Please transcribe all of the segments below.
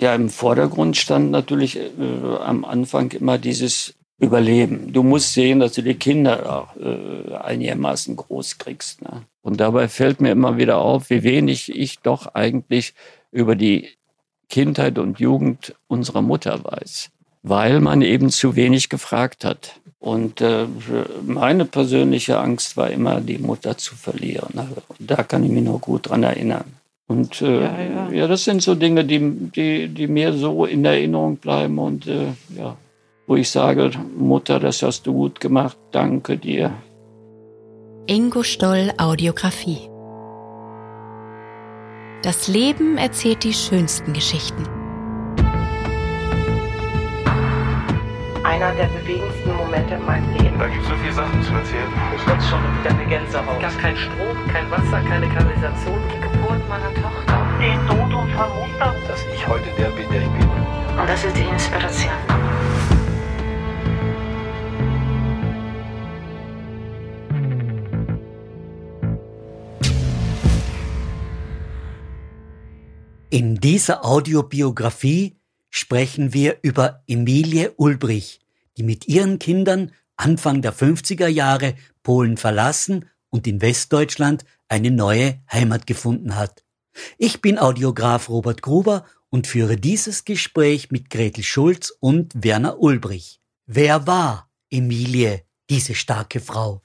Ja, im Vordergrund stand natürlich äh, am Anfang immer dieses Überleben. Du musst sehen, dass du die Kinder auch äh, einigermaßen groß kriegst. Ne? Und dabei fällt mir immer wieder auf, wie wenig ich doch eigentlich über die Kindheit und Jugend unserer Mutter weiß, weil man eben zu wenig gefragt hat. Und äh, meine persönliche Angst war immer, die Mutter zu verlieren. Also, da kann ich mich noch gut dran erinnern. Und äh, ja, ja. ja, das sind so Dinge, die, die, die mir so in Erinnerung bleiben und äh, ja, wo ich sage, Mutter, das hast du gut gemacht, danke dir. Ingo Stoll Audiografie. Das Leben erzählt die schönsten Geschichten. Einer der bewegendsten Momente in meinem Leben. Da gibt es so viele Sachen zu erzählen. Ich jetzt schon wieder eine Gänsehaut. Gab kein Strom, kein Wasser, keine Kanalisation. Die Geburt meiner Tochter. Den Tod unserer Mutter. Dass ich heute der bin, der ich bin. Und das ist die Inspiration. In dieser Audiobiografie sprechen wir über Emilie Ulbrich, die mit ihren Kindern Anfang der 50er Jahre Polen verlassen und in Westdeutschland eine neue Heimat gefunden hat. Ich bin Audiograf Robert Gruber und führe dieses Gespräch mit Gretel Schulz und Werner Ulbrich. Wer war Emilie, diese starke Frau?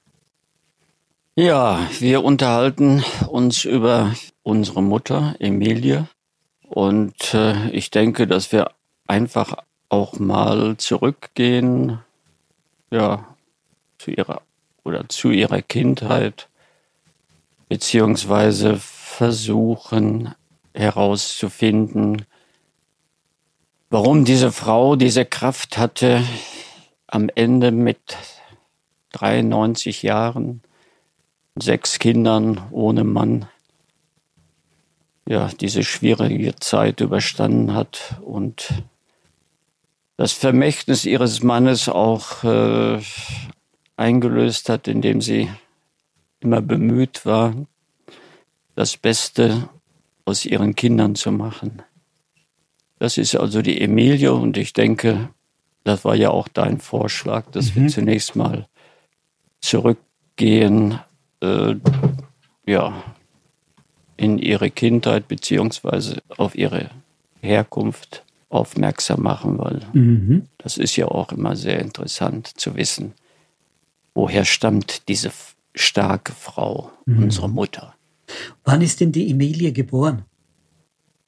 Ja, wir unterhalten uns über unsere Mutter Emilie und äh, ich denke, dass wir einfach auch mal zurückgehen, ja, zu ihrer oder zu ihrer Kindheit, beziehungsweise versuchen herauszufinden, warum diese Frau diese Kraft hatte, am Ende mit 93 Jahren, sechs Kindern ohne Mann, ja, diese schwierige Zeit überstanden hat und das Vermächtnis ihres Mannes auch äh, eingelöst hat, indem sie immer bemüht war, das Beste aus ihren Kindern zu machen. Das ist also die Emilie und ich denke, das war ja auch dein Vorschlag, dass mhm. wir zunächst mal zurückgehen, äh, ja, in ihre Kindheit beziehungsweise auf ihre Herkunft aufmerksam machen, weil mhm. das ist ja auch immer sehr interessant zu wissen, woher stammt diese starke Frau, mhm. unsere Mutter. Wann ist denn die Emilie geboren?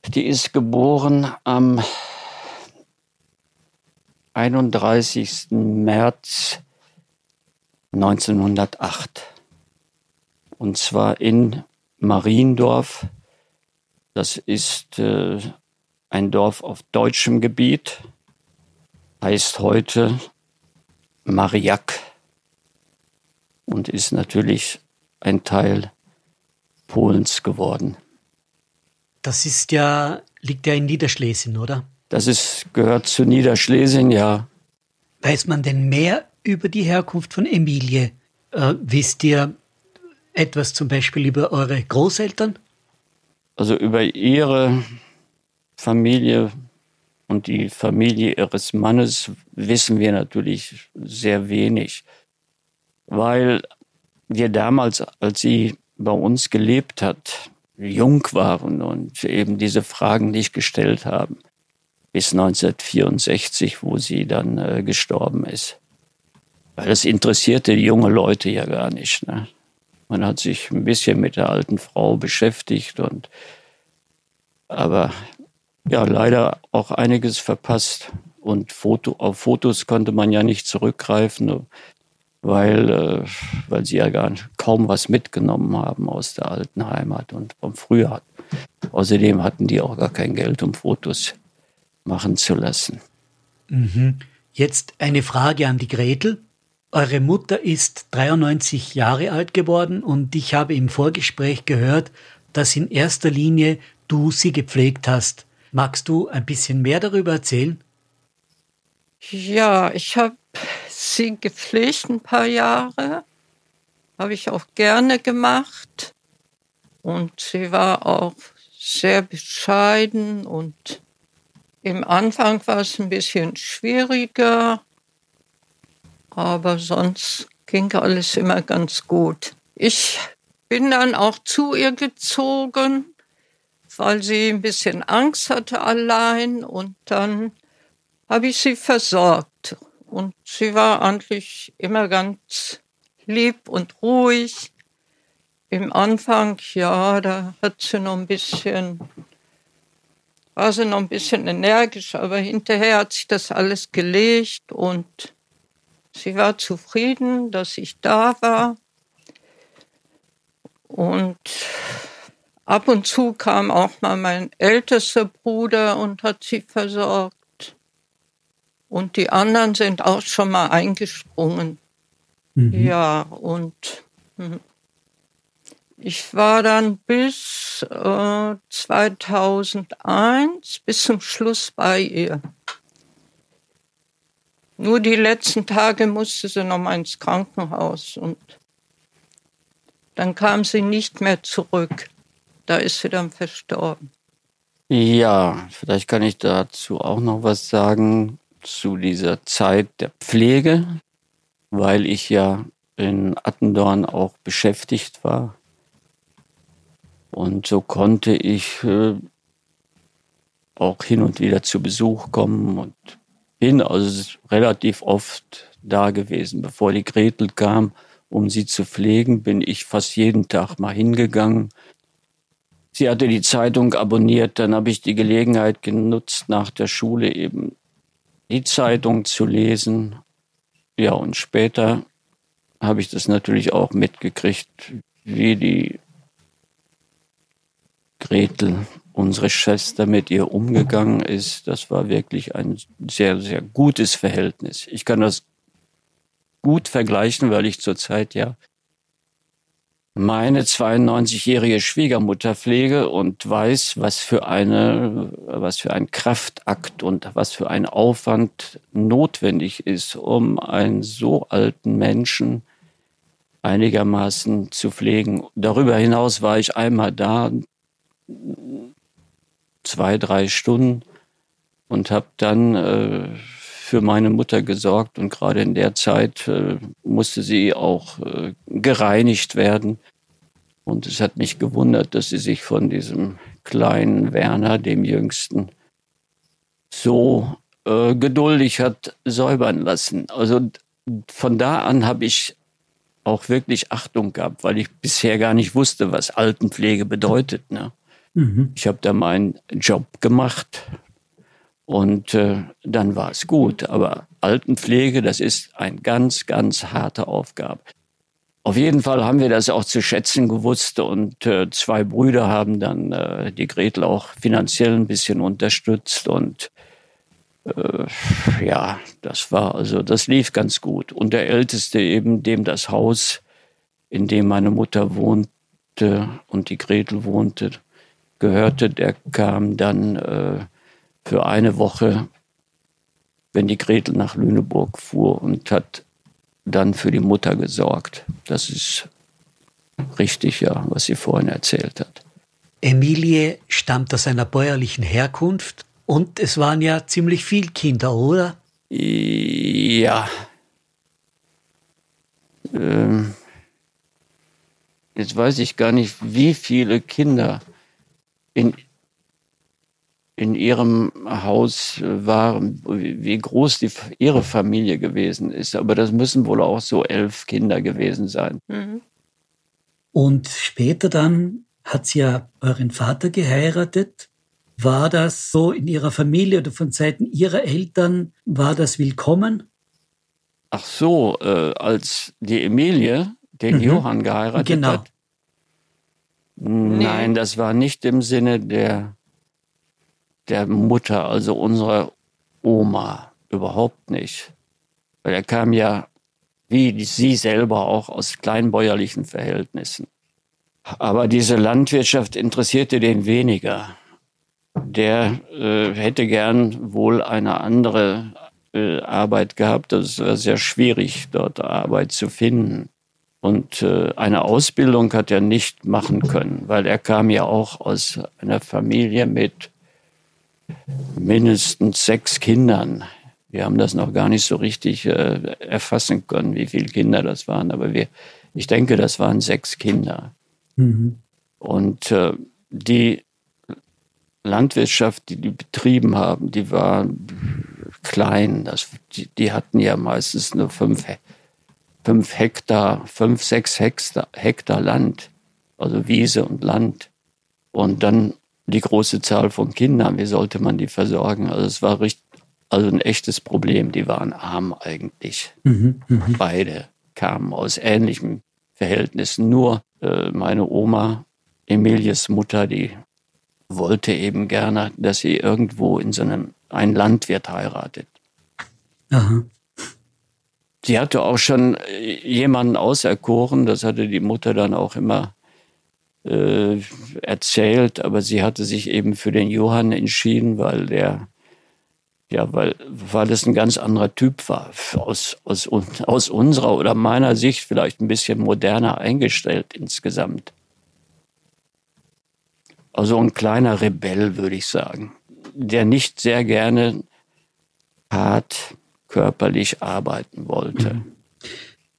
Die ist geboren am 31. März 1908. Und zwar in Mariendorf. Das ist äh, ein Dorf auf deutschem Gebiet, heißt heute Mariak und ist natürlich ein Teil Polens geworden. Das ist ja, liegt ja in Niederschlesien, oder? Das ist, gehört zu Niederschlesien, ja. Weiß man denn mehr über die Herkunft von Emilie? Äh, wisst ihr, etwas zum Beispiel über eure Großeltern? Also über ihre Familie und die Familie ihres Mannes wissen wir natürlich sehr wenig, weil wir damals, als sie bei uns gelebt hat, jung waren und eben diese Fragen nicht gestellt haben. Bis 1964, wo sie dann äh, gestorben ist. Weil das interessierte junge Leute ja gar nicht. Ne? Man hat sich ein bisschen mit der alten Frau beschäftigt und aber ja, leider auch einiges verpasst. Und Foto, auf Fotos konnte man ja nicht zurückgreifen, weil, äh, weil sie ja gar kaum was mitgenommen haben aus der alten Heimat und vom Frühjahr. Außerdem hatten die auch gar kein Geld, um Fotos machen zu lassen. Mhm. Jetzt eine Frage an die Gretel. Eure Mutter ist 93 Jahre alt geworden und ich habe im Vorgespräch gehört, dass in erster Linie du sie gepflegt hast. Magst du ein bisschen mehr darüber erzählen? Ja, ich habe sie gepflegt ein paar Jahre. Habe ich auch gerne gemacht. Und sie war auch sehr bescheiden und Im Anfang war es ein bisschen schwieriger, aber sonst ging alles immer ganz gut. Ich bin dann auch zu ihr gezogen, weil sie ein bisschen Angst hatte allein und dann habe ich sie versorgt. Und sie war eigentlich immer ganz lieb und ruhig. Im Anfang, ja, da hat sie noch ein bisschen, war sie noch ein bisschen energisch, aber hinterher hat sich das alles gelegt und sie war zufrieden, dass ich da war. Und ab und zu kam auch mal mein ältester Bruder und hat sie versorgt. Und die anderen sind auch schon mal eingesprungen. Mhm. Ja, und hm. ich war dann bis äh, 2001 bis zum Schluss bei ihr. Nur die letzten Tage musste sie noch mal ins Krankenhaus und dann kam sie nicht mehr zurück. Da ist sie dann verstorben. Ja, vielleicht kann ich dazu auch noch was sagen zu dieser Zeit der Pflege, weil ich ja in Attendorn auch beschäftigt war. Und so konnte ich äh, auch hin und wieder zu Besuch kommen und bin also relativ oft da gewesen. Bevor die Gretel kam, um sie zu pflegen, bin ich fast jeden Tag mal hingegangen. Sie hatte die Zeitung abonniert, dann habe ich die Gelegenheit genutzt, nach der Schule eben die Zeitung zu lesen. Ja, und später habe ich das natürlich auch mitgekriegt, wie die Gretel, unsere Schwester, mit ihr umgegangen ist. Das war wirklich ein sehr, sehr gutes Verhältnis. Ich kann das gut vergleichen, weil ich zurzeit ja meine 92-jährige Schwiegermutter pflege und weiß, was für eine, was für ein Kraftakt und was für ein Aufwand notwendig ist, um einen so alten Menschen einigermaßen zu pflegen. Darüber hinaus war ich einmal da, zwei, drei Stunden und habe dann äh, für meine Mutter gesorgt und gerade in der Zeit äh, musste sie auch äh, gereinigt werden. Und es hat mich gewundert, dass sie sich von diesem kleinen Werner, dem Jüngsten, so äh, geduldig hat säubern lassen. Also von da an habe ich auch wirklich Achtung gehabt, weil ich bisher gar nicht wusste, was Altenpflege bedeutet. Ne? Mhm. Ich habe da meinen Job gemacht, und äh, dann war es gut. Aber Altenpflege, das ist eine ganz, ganz harte Aufgabe. Auf jeden Fall haben wir das auch zu schätzen gewusst und äh, zwei Brüder haben dann äh, die Gretel auch finanziell ein bisschen unterstützt und äh, ja, das war also, das lief ganz gut. Und der Älteste eben, dem das Haus, in dem meine Mutter wohnte und die Gretel wohnte, gehörte, der kam dann äh, für eine Woche, wenn die Gretel nach Lüneburg fuhr und hat dann für die Mutter gesorgt. Das ist richtig, ja, was sie vorhin erzählt hat. Emilie stammt aus einer bäuerlichen Herkunft und es waren ja ziemlich viele Kinder, oder? Ja. Ähm, jetzt weiß ich gar nicht, wie viele Kinder in in ihrem Haus waren, wie groß die, ihre Familie gewesen ist. Aber das müssen wohl auch so elf Kinder gewesen sein. Mhm. Und später dann hat sie ja euren Vater geheiratet. War das so in ihrer Familie oder von Seiten ihrer Eltern, war das willkommen? Ach so, äh, als die Emilie den mhm. Johann geheiratet genau. hat? Nein, nee. das war nicht im Sinne der der Mutter, also unserer Oma, überhaupt nicht. Weil er kam ja, wie sie selber, auch aus kleinbäuerlichen Verhältnissen. Aber diese Landwirtschaft interessierte den weniger. Der äh, hätte gern wohl eine andere äh, Arbeit gehabt. Das war sehr schwierig, dort Arbeit zu finden. Und äh, eine Ausbildung hat er nicht machen können, weil er kam ja auch aus einer Familie mit mindestens sechs Kindern. Wir haben das noch gar nicht so richtig äh, erfassen können, wie viele Kinder das waren, aber wir, ich denke, das waren sechs Kinder. Mhm. Und äh, die Landwirtschaft, die die betrieben haben, die war klein. Das, die, die hatten ja meistens nur fünf, fünf Hektar, fünf, sechs Hektar, Hektar Land, also Wiese und Land. Und dann die große Zahl von Kindern, wie sollte man die versorgen? Also es war richtig, also ein echtes Problem. Die waren arm eigentlich. Mhm, mh. Beide kamen aus ähnlichen Verhältnissen. Nur äh, meine Oma, Emilies Mutter, die wollte eben gerne, dass sie irgendwo in so einem ein Landwirt heiratet. Aha. Sie hatte auch schon äh, jemanden auserkoren, das hatte die Mutter dann auch immer äh, erzählt, aber sie hatte sich eben für den Johann entschieden, weil der ja, weil, weil es ein ganz anderer Typ war. Aus, aus, aus unserer oder meiner Sicht vielleicht ein bisschen moderner eingestellt insgesamt. Also ein kleiner Rebell, würde ich sagen, der nicht sehr gerne hart körperlich arbeiten wollte. Mhm.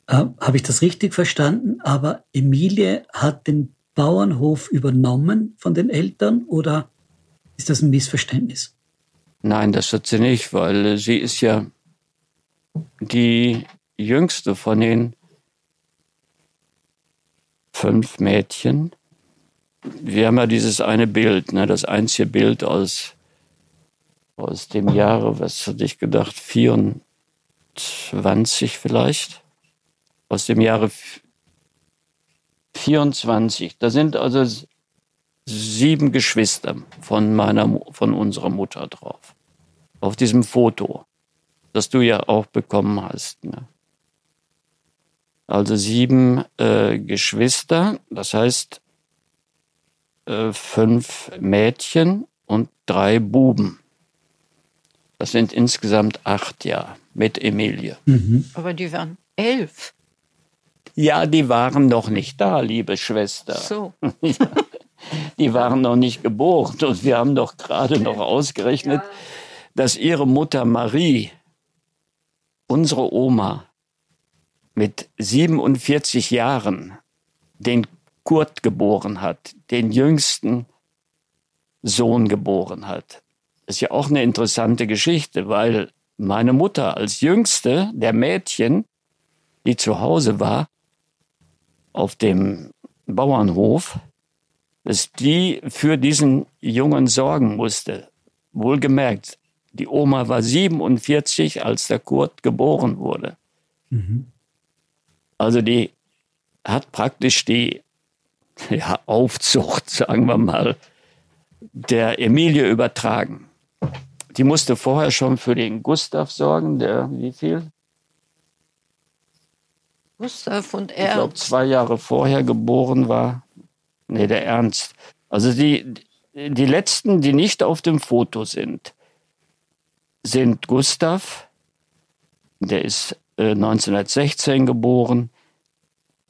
Äh, Habe ich das richtig verstanden? Aber Emilie hat den Bauernhof übernommen von den Eltern oder ist das ein Missverständnis? Nein, das hat sie nicht, weil sie ist ja die jüngste von den fünf Mädchen wir haben ja dieses eine Bild, ne, das einzige Bild aus, aus dem Jahre, was hatte ich gedacht, 24 vielleicht, aus dem Jahre 24. Da sind also sieben Geschwister von meiner, von unserer Mutter drauf. Auf diesem Foto, das du ja auch bekommen hast. Ne? Also sieben äh, Geschwister, das heißt, äh, fünf Mädchen und drei Buben. Das sind insgesamt acht Jahre mit Emilie. Mhm. Aber die waren elf. Ja, die waren noch nicht da, liebe Schwester. So. die waren noch nicht geboren. Und wir haben doch gerade noch ausgerechnet, ja. dass ihre Mutter Marie, unsere Oma, mit 47 Jahren den Kurt geboren hat, den jüngsten Sohn geboren hat. Das ist ja auch eine interessante Geschichte, weil meine Mutter als jüngste der Mädchen, die zu Hause war, auf dem Bauernhof, dass die für diesen Jungen sorgen musste. Wohlgemerkt, die Oma war 47, als der Kurt geboren wurde. Mhm. Also die hat praktisch die ja, Aufzucht, sagen wir mal, der Emilie übertragen. Die musste vorher schon für den Gustav sorgen, der wie viel? Gustav und er. Ich glaube, zwei Jahre vorher geboren war. Nee, der Ernst. Also die, die letzten, die nicht auf dem Foto sind, sind Gustav, der ist äh, 1916 geboren,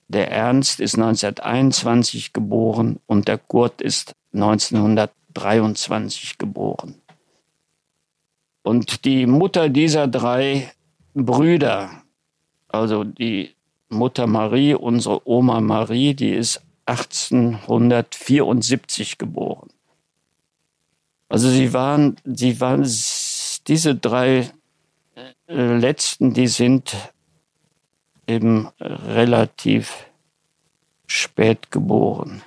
der Ernst ist 1921 geboren und der Kurt ist 1923 geboren. Und die Mutter dieser drei Brüder, also die Mutter Marie, unsere Oma Marie, die ist 1874 geboren. Also sie waren, sie waren diese drei äh, letzten, die sind eben relativ spät geboren.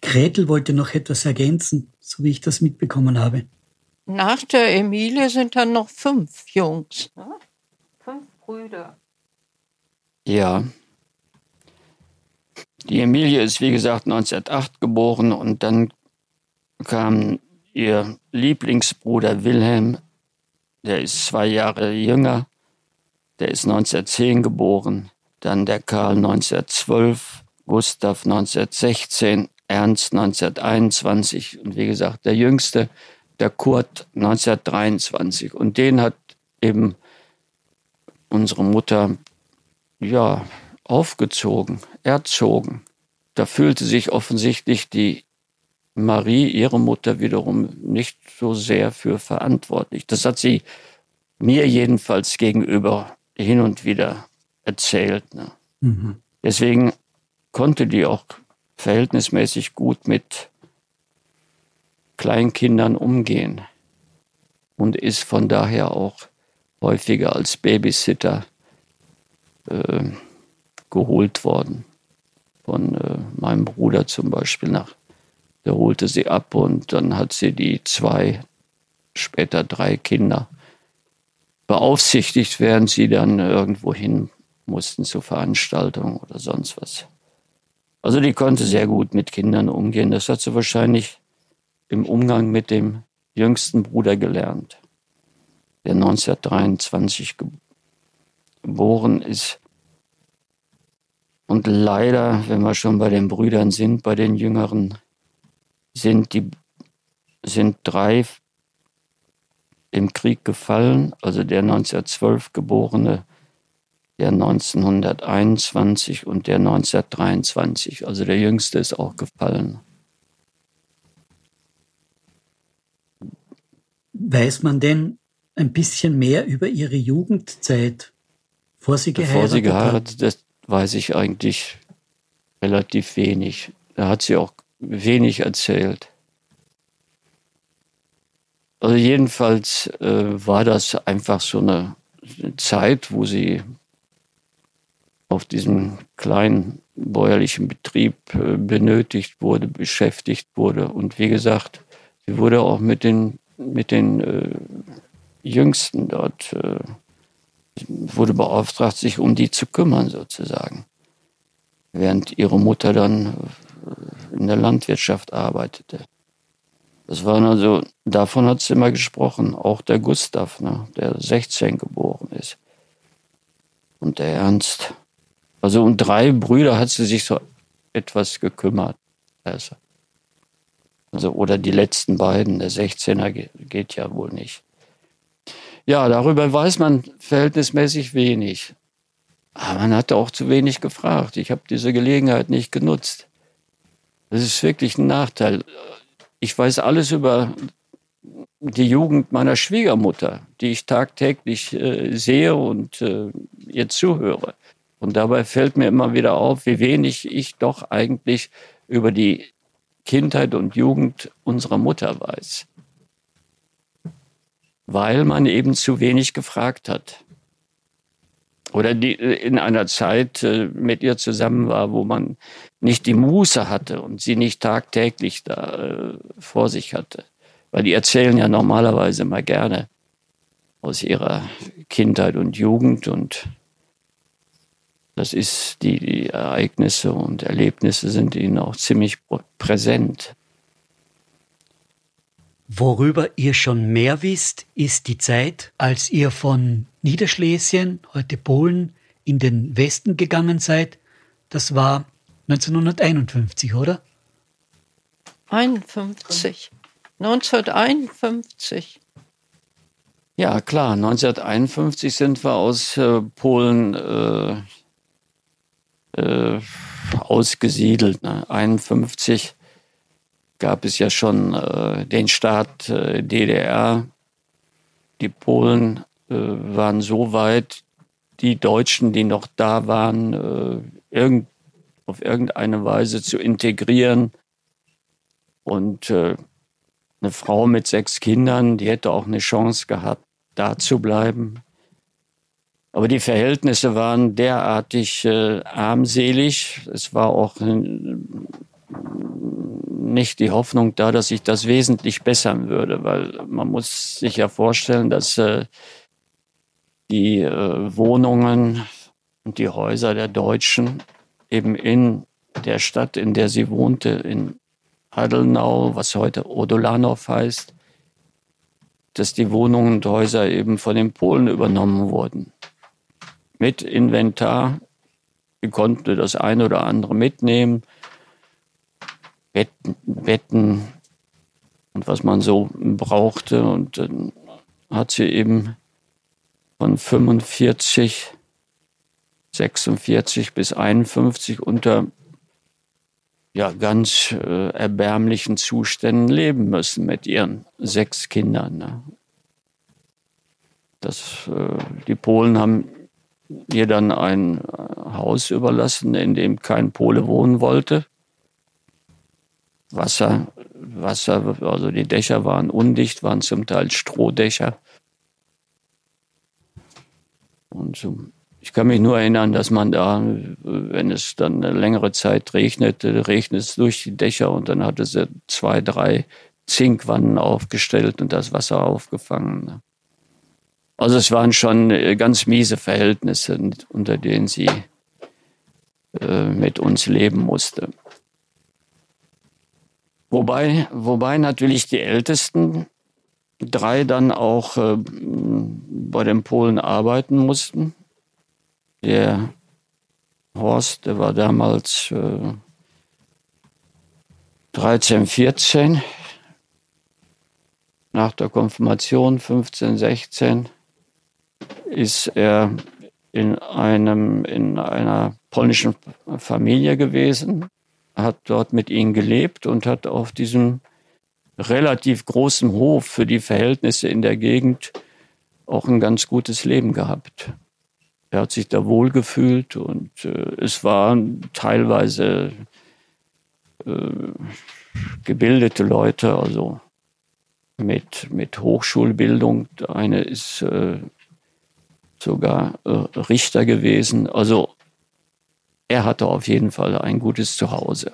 Gretel wollte noch etwas ergänzen, so wie ich das mitbekommen habe. Nach der Emilie sind dann noch fünf Jungs. Brüder. Ja. Die Emilie ist, wie gesagt, 1908 geboren und dann kam ihr Lieblingsbruder Wilhelm, der ist zwei Jahre jünger, der ist 1910 geboren. Dann der Karl 1912, Gustav 1916, Ernst 1921 und wie gesagt, der jüngste, der Kurt 1923. Und den hat eben unsere Mutter, ja, aufgezogen, erzogen. Da fühlte sich offensichtlich die Marie, ihre Mutter, wiederum nicht so sehr für verantwortlich. Das hat sie mir jedenfalls gegenüber hin und wieder erzählt. Ne? Mhm. Deswegen konnte die auch verhältnismäßig gut mit Kleinkindern umgehen und ist von daher auch häufiger als Babysitter äh, geholt worden. Von äh, meinem Bruder zum Beispiel nach. Der holte sie ab und dann hat sie die zwei, später drei Kinder beaufsichtigt, während sie dann irgendwo hin mussten zur Veranstaltung oder sonst was. Also die konnte sehr gut mit Kindern umgehen. Das hat sie wahrscheinlich im Umgang mit dem jüngsten Bruder gelernt, der 1923 geboren ist. Und leider, wenn wir schon bei den Brüdern sind, bei den Jüngeren, sind die sind drei im Krieg gefallen, also der 1912 geborene, der 1921 und der 1923. Also der jüngste ist auch gefallen. Weiß man denn ein bisschen mehr über Ihre Jugendzeit, vor Sie geheiratet Bevor sie geheiratet, das weiß ich eigentlich relativ wenig. Da hat sie auch wenig erzählt. Also jedenfalls äh, war das einfach so eine Zeit, wo sie auf diesem kleinen bäuerlichen Betrieb äh, benötigt wurde, beschäftigt wurde. Und wie gesagt, sie wurde auch mit den mit den äh, Jüngsten dort, äh, wurde beauftragt, sich um die zu kümmern sozusagen. Während ihre Mutter dann äh, in der Landwirtschaft arbeitete. Das waren also, davon hat sie immer gesprochen, auch der Gustav, ne, der 16 geboren ist. Und der Ernst. Also um drei Brüder hat sie sich so etwas gekümmert. Also. Also, oder die letzten beiden, der 16er geht ja wohl nicht. Ja, darüber weiß man verhältnismäßig wenig. Aber man hat auch zu wenig gefragt. Ich habe diese Gelegenheit nicht genutzt. Das ist wirklich ein Nachteil. Ich weiß alles über die Jugend meiner Schwiegermutter, die ich tagtäglich äh, sehe und äh, ihr zuhöre. Und dabei fällt mir immer wieder auf, wie wenig ich doch eigentlich über die Kindheit und Jugend unserer Mutter weiß. Weil man eben zu wenig gefragt hat. Oder die in einer Zeit äh, mit ihr zusammen war, wo man nicht die Muße hatte und sie nicht tagtäglich da äh, vor sich hatte. Weil die erzählen ja normalerweise immer gerne aus ihrer Kindheit und Jugend und das ist, die, die Ereignisse und Erlebnisse sind ihnen auch ziemlich präsent. Worüber ihr schon mehr wisst, ist die Zeit, als ihr von Niederschlesien, heute Polen, in den Westen gegangen seid. Das war 1951, oder? 51. 1951. Ja, klar. 1951 sind wir aus äh, Polen äh, äh, ausgesiedelt. Ne? 51 gab es ja schon äh, den Staat äh, DDR. Die Polen äh, waren so weit, die Deutschen, die noch da waren, äh, irgend, auf irgendeine Weise zu integrieren. Und äh, eine Frau mit sechs Kindern, die hätte auch eine Chance gehabt, da zu bleiben. Aber die Verhältnisse waren derartig äh, armselig. Es war auch äh, nicht die Hoffnung da, dass sich das wesentlich bessern würde, weil man muss sich ja vorstellen, dass äh, die äh, Wohnungen und die Häuser der Deutschen eben in der Stadt, in der sie wohnte, in Adelnau, was heute Odolanov heißt, dass die Wohnungen und Häuser eben von den Polen übernommen wurden mit Inventar. Ich konnte das eine oder andere mitnehmen. Betten, Betten und was man so brauchte. Und dann hat sie eben von 45, 46 bis 51 unter ja, ganz äh, erbärmlichen Zuständen leben müssen mit ihren sechs Kindern. Ne? Das, äh, die Polen haben ihr dann ein äh, Haus überlassen, in dem kein Pole wohnen wollte. Wasser, Wasser, also die Dächer waren undicht, waren zum Teil Strohdächer. Und so, ich kann mich nur erinnern, dass man da, wenn es dann eine längere Zeit regnete, regnet es durch die Dächer und dann hatte sie zwei, drei Zinkwannen aufgestellt und das Wasser aufgefangen. Also es waren schon äh, ganz miese Verhältnisse, unter denen sie äh, mit uns leben musste. Wobei, wobei natürlich die Ältesten drei dann auch äh, bei den Polen arbeiten mussten. Der Horst, der war damals äh, 13, 14, nach der Konfirmation 15, 16 ist er in, einem, in einer polnischen Familie gewesen, hat dort mit ihnen gelebt und hat auf diesem relativ großen Hof für die Verhältnisse in der Gegend auch ein ganz gutes Leben gehabt. Er hat sich da wohlgefühlt und äh, es waren teilweise äh, gebildete Leute, also mit, mit Hochschulbildung. Eine ist äh, sogar äh, Richter gewesen. Also er hatte auf jeden Fall ein gutes Zuhause.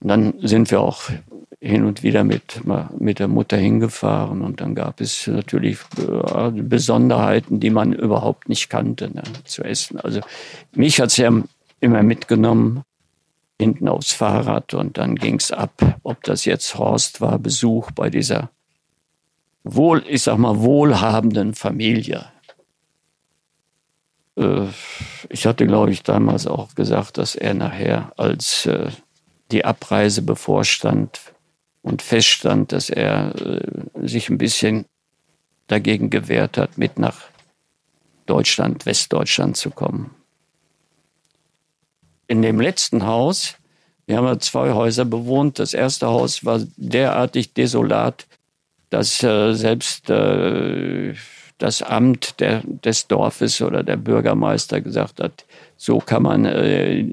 Und dann sind wir auch hin und wieder mit, mit der Mutter hingefahren und dann gab es natürlich äh, Besonderheiten, die man überhaupt nicht kannte, ne, zu essen. Also mich hat es ja immer mitgenommen, hinten aufs Fahrrad und dann ging es ab, ob das jetzt Horst war, Besuch bei dieser wohl, ich sag mal, wohlhabenden Familie. Äh, ich hatte, glaube ich, damals auch gesagt, dass er nachher, als äh, die Abreise bevorstand und feststand, dass er äh, sich ein bisschen dagegen gewehrt hat, mit nach Deutschland, Westdeutschland zu kommen. In dem letzten Haus, wir haben ja zwei Häuser bewohnt, das erste Haus war derartig desolat, dass selbst das Amt der, des Dorfes oder der Bürgermeister gesagt hat, so kann man äh,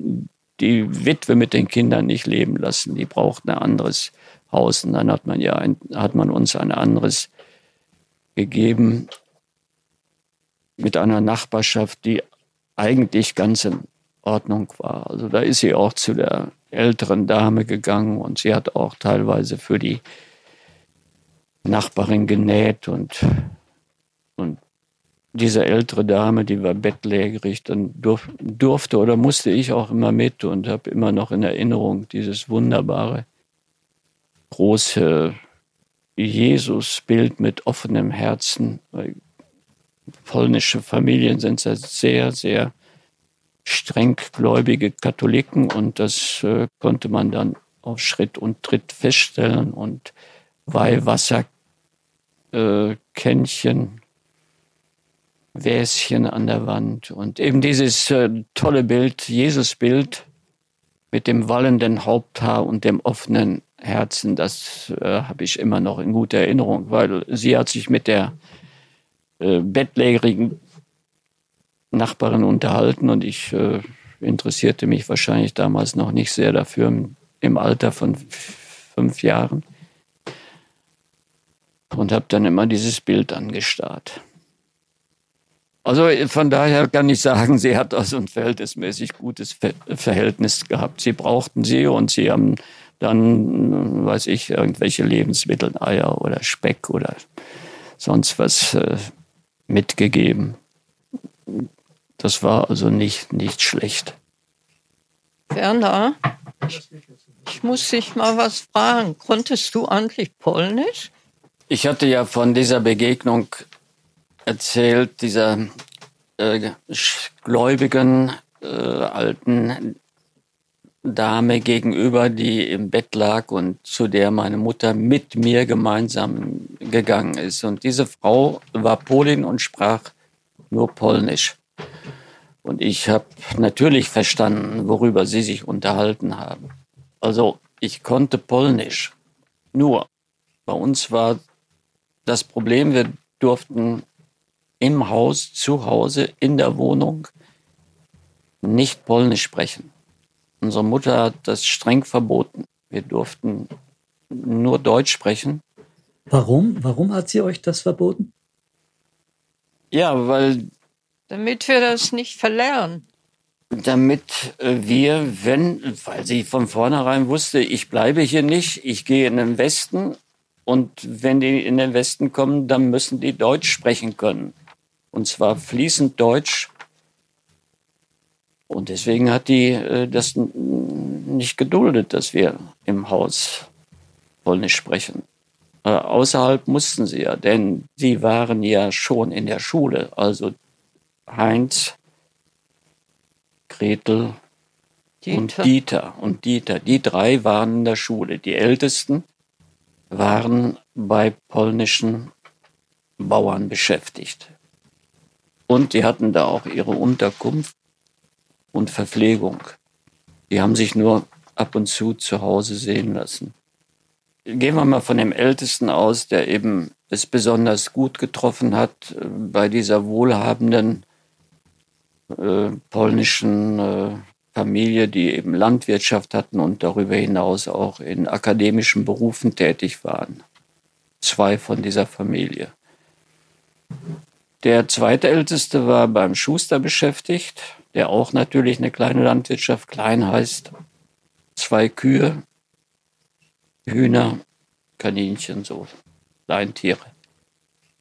die Witwe mit den Kindern nicht leben lassen. Die braucht ein anderes Haus. Und dann hat man ja ein, hat man uns ein anderes gegeben mit einer Nachbarschaft, die eigentlich ganz in Ordnung war. Also da ist sie auch zu der älteren Dame gegangen und sie hat auch teilweise für die Nachbarin genäht und und diese ältere Dame, die war bettlägerig, dann durf, durfte oder musste ich auch immer mit und habe immer noch in Erinnerung dieses wunderbare, große Jesusbild mit offenem Herzen. Polnische Familien sind sehr, sehr streng gläubige Katholiken und das äh, konnte man dann auf Schritt und Tritt feststellen und Weihwasserkännchen äh, Wäschen an der Wand und eben dieses äh, tolle Bild, Jesus-Bild mit dem wallenden Haupthaar und dem offenen Herzen, das äh, habe ich immer noch in guter Erinnerung, weil sie hat sich mit der äh, bettlägerigen Nachbarin unterhalten und ich äh, interessierte mich wahrscheinlich damals noch nicht sehr dafür im, im Alter von fünf Jahren und habe dann immer dieses Bild angestarrt. Also von daher kann ich sagen, sie hat also ein verhältnismäßig gutes Verhältnis gehabt. Sie brauchten sie und sie haben dann, weiß ich, irgendwelche Lebensmittel, Eier oder Speck oder sonst was äh, mitgegeben. Das war also nicht, nicht schlecht. Werner, ich muss dich mal was fragen. Konntest du eigentlich Polnisch? Ich hatte ja von dieser Begegnung erzählt dieser äh, gläubigen äh, alten Dame gegenüber, die im Bett lag und zu der meine Mutter mit mir gemeinsam gegangen ist. Und diese Frau war Polin und sprach nur Polnisch. Und ich habe natürlich verstanden, worüber sie sich unterhalten haben. Also ich konnte Polnisch. Nur, bei uns war das Problem, wir durften im Haus, zu Hause, in der Wohnung nicht Polnisch sprechen. Unsere Mutter hat das streng verboten. Wir durften nur Deutsch sprechen. Warum? Warum hat sie euch das verboten? Ja, weil. Damit wir das nicht verlernen. Damit äh, wir, wenn, weil sie von vornherein wusste, ich bleibe hier nicht, ich gehe in den Westen und wenn die in den Westen kommen, dann müssen die Deutsch sprechen können. Und zwar fließend Deutsch. Und deswegen hat die äh, das nicht geduldet, dass wir im Haus Polnisch sprechen. Äh, außerhalb mussten sie ja, denn sie waren ja schon in der Schule. Also Heinz, Gretel Dieter. und Dieter. Und Dieter, die drei waren in der Schule. Die Ältesten waren bei polnischen Bauern beschäftigt. Und die hatten da auch ihre Unterkunft und Verpflegung. Die haben sich nur ab und zu zu Hause sehen lassen. Gehen wir mal von dem Ältesten aus, der eben es besonders gut getroffen hat äh, bei dieser wohlhabenden äh, polnischen äh, Familie, die eben Landwirtschaft hatten und darüber hinaus auch in akademischen Berufen tätig waren. Zwei von dieser Familie. Der zweite Älteste war beim Schuster beschäftigt, der auch natürlich eine kleine Landwirtschaft, klein heißt, zwei Kühe, Hühner, Kaninchen, so Leintiere.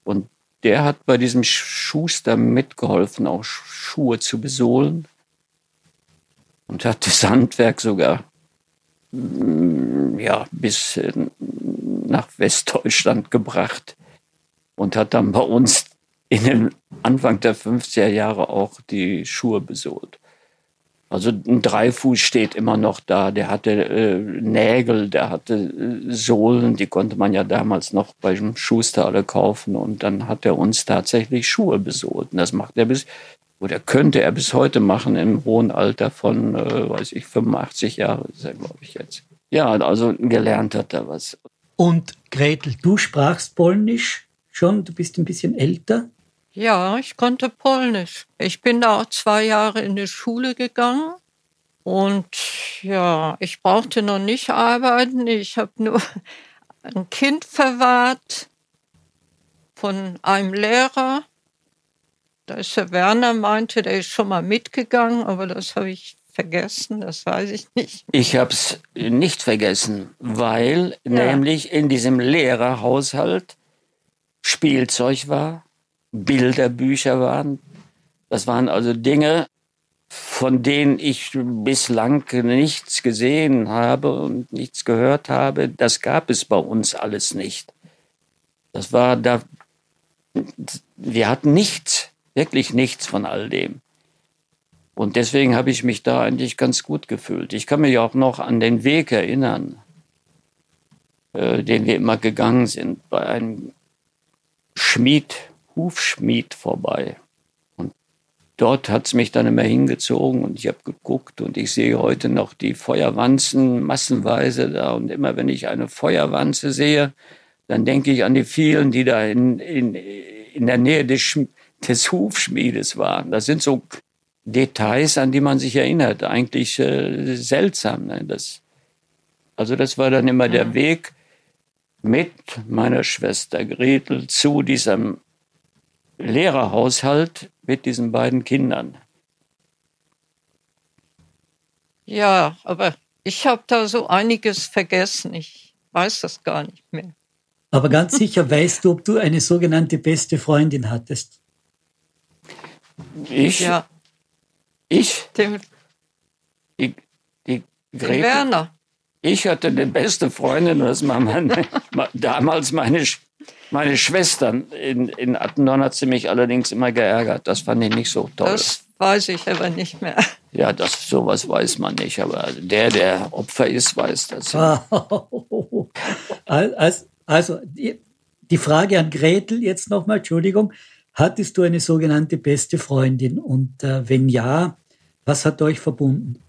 Und der hat bei diesem Schuster mitgeholfen, auch Schuhe zu besohlen und hat das Handwerk sogar mm, ja, bis nach Westdeutschland gebracht und hat dann bei uns in den Anfang der 50er Jahre auch die Schuhe besohlt. Also ein Dreifuß steht immer noch da. Der hatte äh, Nägel, der hatte äh, Sohlen, die konnte man ja damals noch beim Schuster alle kaufen. Und dann hat er uns tatsächlich Schuhe besohlt. Und das macht er bis, oder könnte er bis heute machen im hohen Alter von, äh, weiß ich, 85 Jahre ist er, glaube ich, jetzt. Ja, also gelernt hat er was. Und Gretel, du sprachst Polnisch schon, du bist ein bisschen älter. Ja, ich konnte Polnisch. Ich bin da auch zwei Jahre in die Schule gegangen. Und ja, ich brauchte noch nicht arbeiten. Ich habe nur ein Kind verwahrt von einem Lehrer. Da ist der Werner meinte, der ist schon mal mitgegangen, aber das habe ich vergessen, das weiß ich nicht. Ich habe es nicht vergessen, weil ja. nämlich in diesem Lehrerhaushalt Spielzeug war, Bilderbücher waren. Das waren also Dinge, von denen ich bislang nichts gesehen habe und nichts gehört habe. Das gab es bei uns alles nicht. Das war da, wir hatten nichts, wirklich nichts von all dem. Und deswegen habe ich mich da eigentlich ganz gut gefühlt. Ich kann mich auch noch an den Weg erinnern, äh, den wir immer gegangen sind, bei einem Schmied, Hufschmied vorbei. Und dort hat es mich dann immer hingezogen und ich habe geguckt und ich sehe heute noch die Feuerwanzen massenweise da. Und immer wenn ich eine Feuerwanze sehe, dann denke ich an die vielen, die da in, in, in der Nähe des, des Hufschmiedes waren. Das sind so Details, an die man sich erinnert. Eigentlich äh, seltsam. Ne? Das, also das war dann immer der Weg mit meiner Schwester Gretel zu diesem Lehrerhaushalt mit diesen beiden Kindern. Ja, aber ich habe da so einiges vergessen. Ich weiß das gar nicht mehr. Aber ganz sicher weißt du, ob du eine sogenannte beste Freundin hattest. Ich? Ja. Ich? Dem, die, die. Werner. Ich hatte eine beste Freundin, das war meine, damals meine meine Schwestern in, in Attendorn hat sie mich allerdings immer geärgert. Das fand ich nicht so toll. Das weiß ich aber nicht mehr. Ja, das sowas weiß man nicht. Aber der, der Opfer ist, weiß das. also, also die, die Frage an Gretel jetzt nochmal, Entschuldigung. Hattest du eine sogenannte beste Freundin? Und äh, wenn ja, was hat euch verbunden?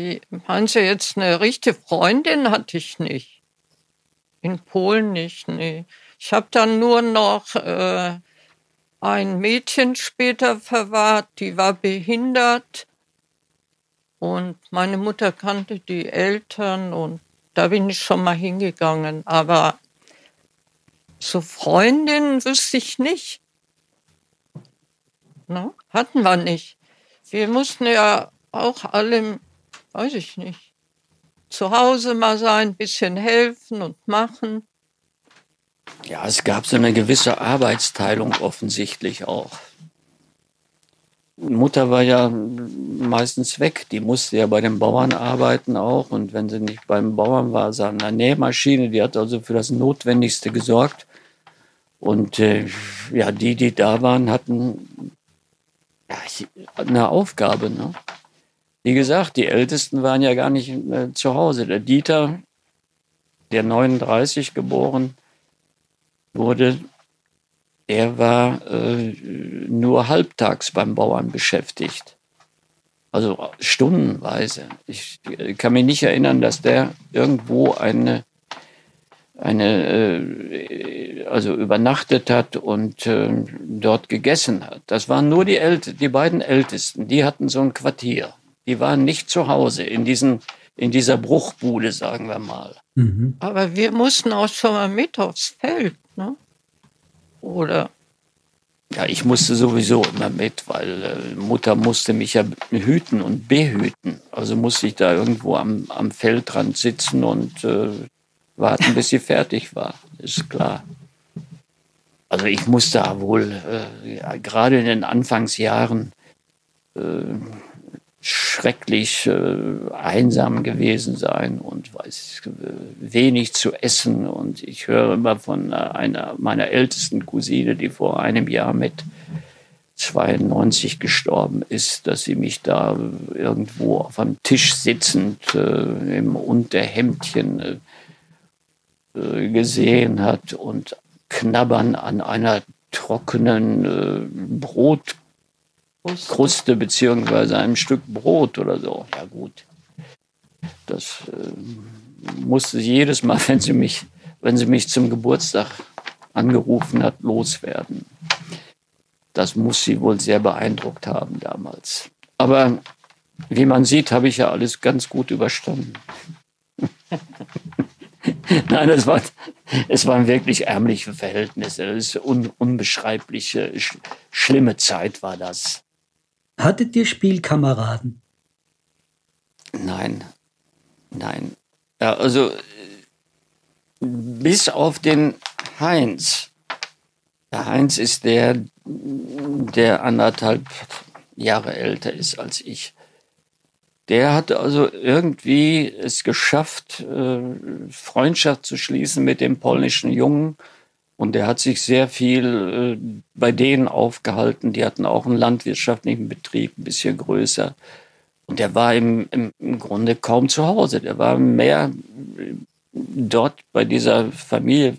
Wie, meinen Sie jetzt eine richtige Freundin hatte ich nicht. In Polen nicht, nee. Ich habe dann nur noch äh, ein Mädchen später verwahrt, die war behindert. Und meine Mutter kannte die Eltern und da bin ich schon mal hingegangen. Aber so Freundinnen wüsste ich nicht. Ne? Hatten wir nicht. Wir mussten ja auch alle, weiß ich nicht, zu Hause mal sein, ein bisschen helfen und machen. Ja, es gab so eine gewisse Arbeitsteilung offensichtlich auch. Mutter war ja meistens weg. Die musste ja bei den Bauern arbeiten auch. Und wenn sie nicht beim Bauern war, sah eine Nähmaschine. Die hat also für das Notwendigste gesorgt. Und äh, ja, die, die da waren, hatten ja, eine Aufgabe. Ne? Wie gesagt, die Ältesten waren ja gar nicht äh, zu Hause. Der Dieter, der 39 geboren wurde, er war äh, nur halbtags beim Bauern beschäftigt. Also stundenweise. Ich äh, kann mich nicht erinnern, dass der irgendwo eine, eine äh, also übernachtet hat und äh, dort gegessen hat. Das waren nur die, Ält die beiden Ältesten, die hatten so ein Quartier. Die waren nicht zu Hause in, diesen, in dieser Bruchbude, sagen wir mal. Mhm. Aber wir mussten auch schon mal mit aufs Feld. Ne? Oder? Ja, ich musste sowieso immer mit, weil äh, Mutter musste mich ja hüten und behüten. Also musste ich da irgendwo am, am Feldrand sitzen und äh, warten, bis sie fertig war. Ist klar. Also ich musste da wohl äh, ja, gerade in den Anfangsjahren äh, schrecklich äh, einsam gewesen sein und weiß wenig zu essen. Und ich höre immer von einer meiner ältesten Cousine, die vor einem Jahr mit 92 gestorben ist, dass sie mich da irgendwo auf einem Tisch sitzend äh, im Unterhemdchen äh, gesehen hat und knabbern an einer trockenen äh, Brot Kruste. Beziehungsweise einem Stück Brot oder so. Ja gut, das äh, musste sie jedes Mal, wenn sie mich, wenn sie mich zum Geburtstag angerufen hat, loswerden. Das muss sie wohl sehr beeindruckt haben damals. Aber wie man sieht, habe ich ja alles ganz gut überstanden. Nein, es, war, es waren wirklich ärmliche Verhältnisse. Es ist un, unbeschreibliche, sch, schlimme Zeit war das. Hattet ihr Spielkameraden? Nein, nein. Ja, also bis auf den Heinz. Der Heinz ist der, der anderthalb Jahre älter ist als ich. Der hat also irgendwie es geschafft, äh, Freundschaft zu schließen mit dem polnischen Jungen und er hat sich sehr viel äh, bei denen aufgehalten. Die hatten auch einen landwirtschaftlichen Betrieb, ein bisschen größer. Und der war im, im, im Grunde kaum zu Hause. Der war mehr dort bei dieser Familie.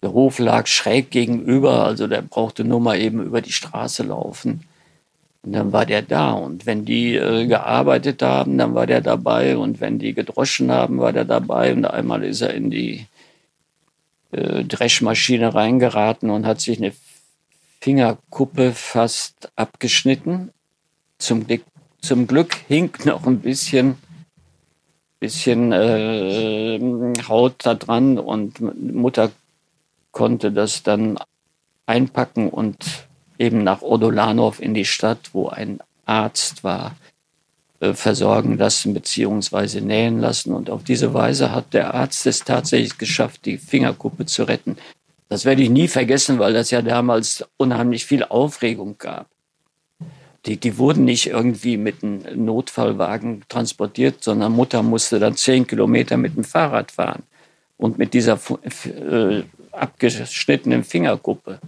Der Hof lag schräg gegenüber, also der brauchte nur mal eben über die Straße laufen. Und dann war der da. Und wenn die äh, gearbeitet haben, dann war der dabei. Und wenn die gedroschen haben, war der dabei. Und einmal ist er in die äh, Dreschmaschine reingeraten und hat sich eine Fingerkuppe fast abgeschnitten. Zum Glück, zum Glück hing noch ein bisschen, bisschen äh, Haut da dran und Mutter konnte das dann einpacken und eben nach Odolanov in die Stadt, wo ein Arzt war, versorgen lassen beziehungsweise nähen lassen. Und auf diese Weise hat der Arzt es tatsächlich geschafft, die Fingerkuppe zu retten. Das werde ich nie vergessen, weil das ja damals unheimlich viel Aufregung gab. Die, die wurden nicht irgendwie mit einem Notfallwagen transportiert, sondern Mutter musste dann zehn Kilometer mit dem Fahrrad fahren und mit dieser äh, abgeschnittenen Fingerkuppe.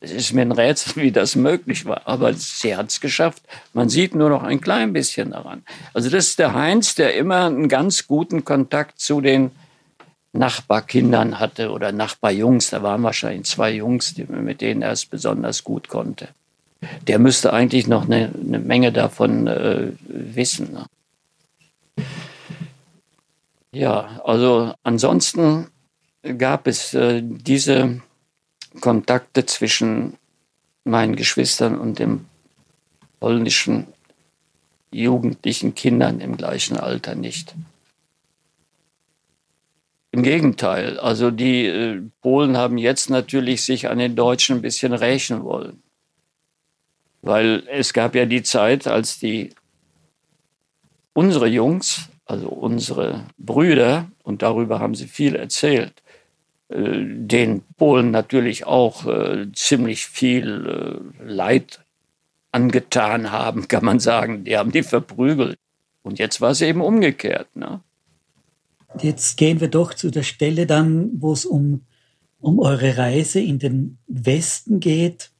Es ist mir ein Rätsel, wie das möglich war, aber sie hat es geschafft. Man sieht nur noch ein klein bisschen daran. Also das ist der Heinz, der immer einen ganz guten Kontakt zu den Nachbarkindern hatte oder Nachbarjungs. Da waren wahrscheinlich zwei Jungs, mit denen er es besonders gut konnte. Der müsste eigentlich noch eine, eine Menge davon äh, wissen. Ne? Ja, also ansonsten gab es äh, diese Kontakte zwischen meinen Geschwistern und dem polnischen jugendlichen Kindern im gleichen Alter nicht. Im Gegenteil, also die äh, Polen haben jetzt natürlich sich an den Deutschen ein bisschen rächen wollen. Weil es gab ja die Zeit, als die unsere Jungs, also unsere Brüder, und darüber haben sie viel erzählt, äh, den Polen natürlich auch äh, ziemlich viel äh, Leid angetan haben, kann man sagen. Die haben die verprügelt. Und jetzt war es eben umgekehrt. Ne? Jetzt gehen wir doch zu der Stelle dann, wo es um, um eure Reise in den Westen geht.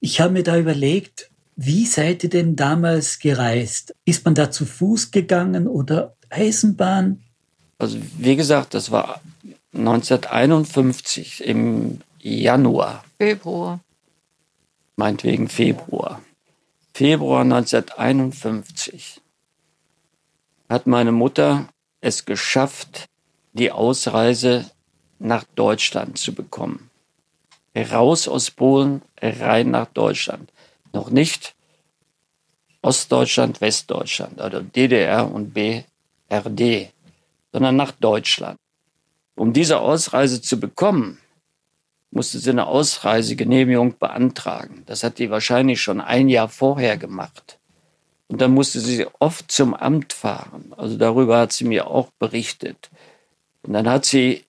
Ich habe mir da überlegt, wie seid ihr denn damals gereist? Ist man da zu Fuß gegangen oder Eisenbahn? Also wie gesagt, das war 1951 im Januar. Februar. Meinetwegen Februar. Februar 1951 hat meine Mutter es geschafft, die Ausreise nach Deutschland zu bekommen. Raus aus Polen, rein nach Deutschland. Noch nicht Ostdeutschland, Westdeutschland, also DDR und BRD, sondern nach Deutschland. Um diese Ausreise zu bekommen, musste sie eine Ausreisegenehmigung beantragen. Das hat die wahrscheinlich schon ein Jahr vorher gemacht. Und dann musste sie oft zum Amt fahren. Also darüber hat sie mir auch berichtet. Und dann hat sie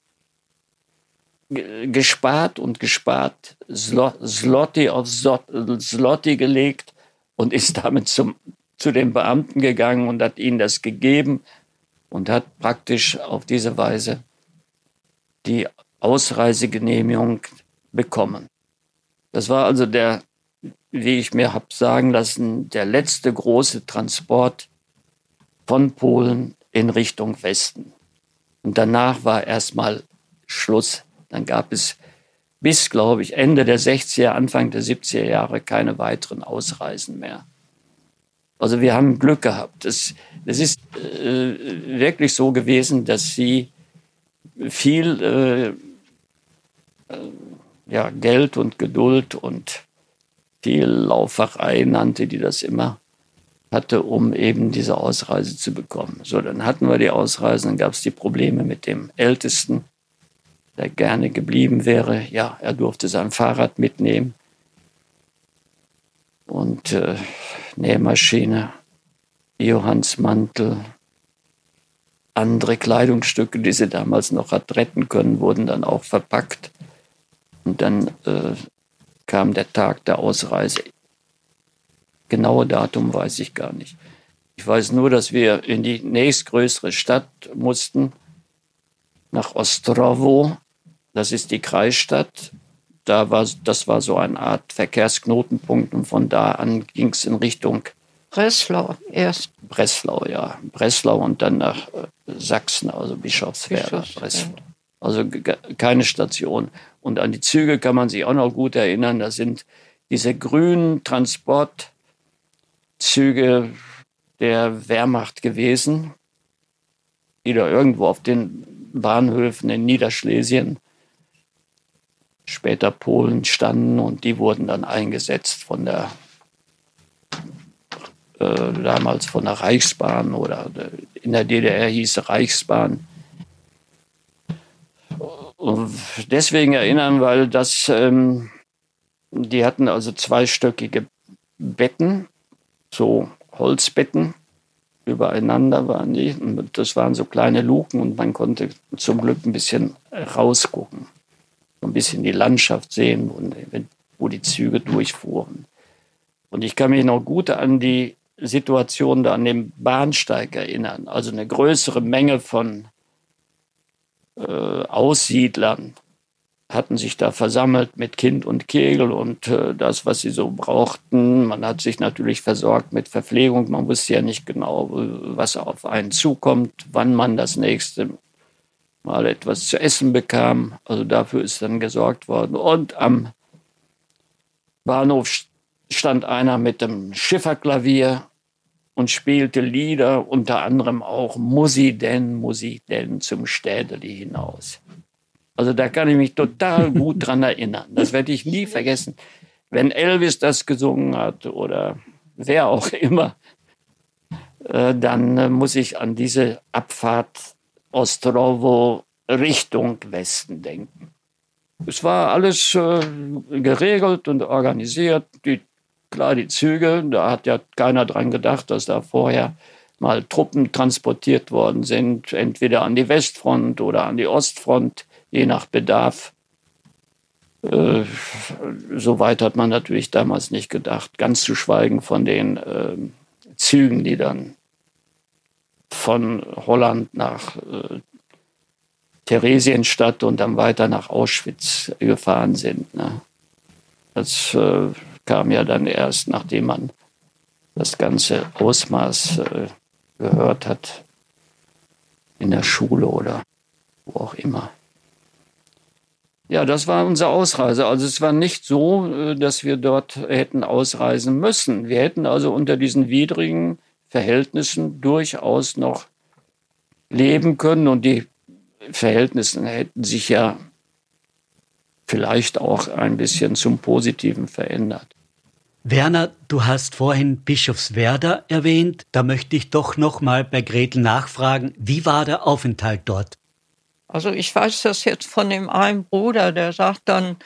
gespart und gespart, Slotti auf Slotti gelegt und ist damit zum, zu den Beamten gegangen und hat ihnen das gegeben und hat praktisch auf diese Weise die Ausreisegenehmigung bekommen. Das war also der wie ich mir habe sagen lassen, der letzte große Transport von Polen in Richtung Westen. Und danach war erstmal Schluss. Dann gab es bis, glaube ich, Ende der 60er, Anfang der 70er Jahre keine weiteren Ausreisen mehr. Also wir haben Glück gehabt. Es, ist äh, wirklich so gewesen, dass sie viel äh, äh ja, Geld und Geduld und die Lauferei nannte, die das immer hatte, um eben diese Ausreise zu bekommen. So, dann hatten wir die Ausreise, dann gab es die Probleme mit dem Ältesten, der gerne geblieben wäre. Ja, er durfte sein Fahrrad mitnehmen und äh, Nähmaschine, Johannsmantel, andere Kleidungsstücke, die sie damals noch hat retten können, wurden dann auch verpackt. Und dann äh, kam der Tag der Ausreise. Genaue Datum weiß ich gar nicht. Ich weiß nur, dass wir in die nächstgrößere Stadt mussten, nach Ostrowo. Das ist die Kreisstadt. Da war, das war so eine Art Verkehrsknotenpunkt und von da an ging es in Richtung Breslau erst. Breslau, ja. Breslau und dann nach äh, Sachsen, also Bischofswerda. Bischofswerda. Also keine Station. Und an die Züge kann man sich auch noch gut erinnern. Das sind diese grünen Transportzüge der Wehrmacht gewesen, die da irgendwo auf den Bahnhöfen in Niederschlesien, später Polen standen und die wurden dann eingesetzt von der äh, damals von der Reichsbahn oder in der DDR hieß Reichsbahn deswegen erinnern, weil das, ähm, die hatten also zweistöckige Betten, so Holzbetten, übereinander waren die. Und das waren so kleine Luken und man konnte zum Glück ein bisschen rausgucken, ein bisschen die Landschaft sehen, wo die Züge durchfuhren. Und ich kann mich noch gut an die Situation da an dem Bahnsteig erinnern. Also eine größere Menge von äh, Aussiedlern hatten sich da versammelt mit Kind und Kegel und äh, das, was sie so brauchten. Man hat sich natürlich versorgt mit Verpflegung. Man wusste ja nicht genau, was auf einen zukommt, wann man das nächste Mal etwas zu essen bekam. Also dafür ist dann gesorgt worden. Und am Bahnhof stand einer mit dem Schifferklavier und spielte Lieder, unter anderem auch Musi denn, Musi denn zum Städeli hinaus. Also da kann ich mich total gut dran erinnern. Das werde ich nie vergessen. Wenn Elvis das gesungen hat oder wer auch immer, äh, dann äh, muss ich an diese Abfahrt Ostrowo Richtung Westen denken. Es war alles äh, geregelt und organisiert. Die, klar, die Züge, da hat ja keiner dran gedacht, dass da vorher mal Truppen transportiert worden sind, entweder an die Westfront oder an die Ostfront, je nach Bedarf. Äh, so weit hat man natürlich damals nicht gedacht, ganz zu schweigen von den äh, Zügen, die dann von Holland nach äh, Theresienstadt und dann weiter nach Auschwitz gefahren sind. Ne? Das äh, kam ja dann erst, nachdem man das ganze Ausmaß äh, gehört hat, in der Schule oder wo auch immer. Ja, das war unsere Ausreise. Also es war nicht so, äh, dass wir dort hätten ausreisen müssen. Wir hätten also unter diesen widrigen Verhältnissen durchaus noch leben können und die Verhältnisse hätten sich ja vielleicht auch ein bisschen zum Positiven verändert. Werner, du hast vorhin Bischofswerda erwähnt. Da möchte ich doch noch mal bei Gretel nachfragen. Wie war der Aufenthalt dort? Also ich weiß das jetzt von dem einen Bruder, der sagt dann,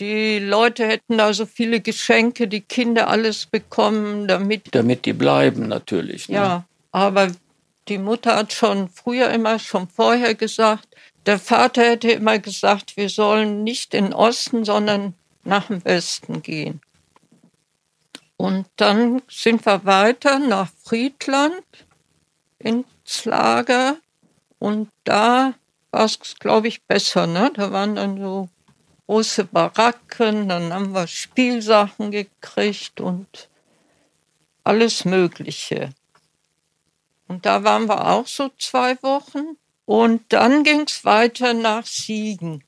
die Leute hätten da so viele Geschenke, die Kinder alles bekommen, damit. Damit die bleiben, natürlich. Ne? Ja, aber die Mutter hat schon früher immer, schon vorher gesagt, der Vater hätte immer gesagt, wir sollen nicht in den Osten, sondern nach dem Westen gehen. Und dann sind wir weiter nach Friedland ins Lager und da war es, glaube ich, besser. Ne? Da waren dann so große Baracken, dann haben wir Spielsachen gekriegt und alles Mögliche. Und da waren wir auch so zwei Wochen. Und dann ging es weiter nach Siegen.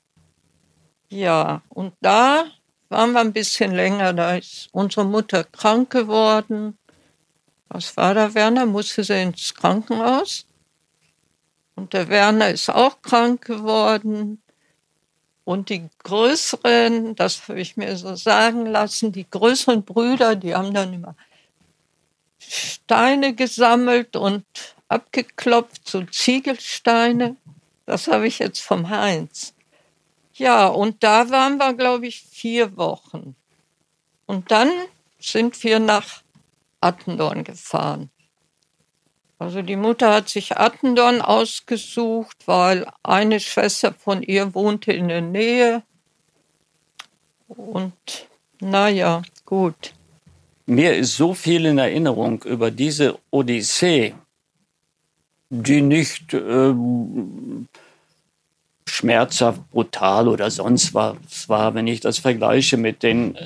Ja, und da waren wir ein bisschen länger. Da ist unsere Mutter krank geworden. Was war da, Werner? Musste sie ins Krankenhaus? Und der Werner ist auch krank geworden. Und die größeren, das habe ich mir so sagen lassen, die größeren Brüder, die haben dann immer Steine gesammelt und abgeklopft, so Ziegelsteine. Das habe ich jetzt vom Heinz. Ja, und da waren wir, glaube ich, vier Wochen. Und dann sind wir nach Attendorn gefahren. Also die Mutter hat sich Attendorn ausgesucht, weil eine Schwester von ihr wohnte in der Nähe. Und naja, gut. Mir ist so viel in Erinnerung über diese Odyssee, die nicht äh, schmerzhaft, brutal oder sonst was war, wenn ich das vergleiche mit den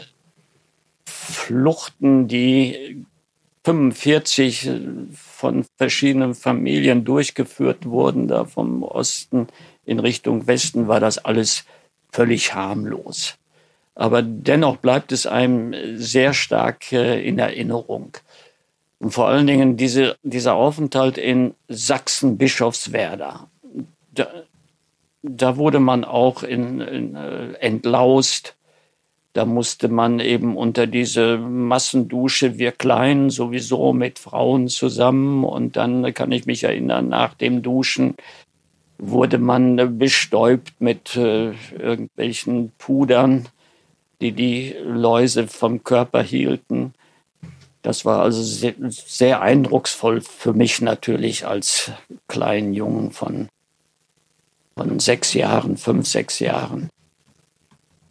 Fluchten, die 45 von verschiedenen Familien durchgeführt wurden, da vom Osten in Richtung Westen, war das alles völlig harmlos. Aber dennoch bleibt es einem sehr stark äh, in Erinnerung. Und vor allen Dingen diese, dieser Aufenthalt in Sachsen-Bischofswerda. Da, wurde man auch in, in, äh, entlaust da musste man eben unter diese Massendusche, wir Kleinen sowieso mit Frauen zusammen. Und dann kann ich mich erinnern, nach dem Duschen wurde man bestäubt mit äh, irgendwelchen Pudern, die die Läuse vom Körper hielten. Das war also sehr, sehr eindrucksvoll für mich natürlich als kleinen Jungen von, von sechs Jahren, fünf, sechs Jahren.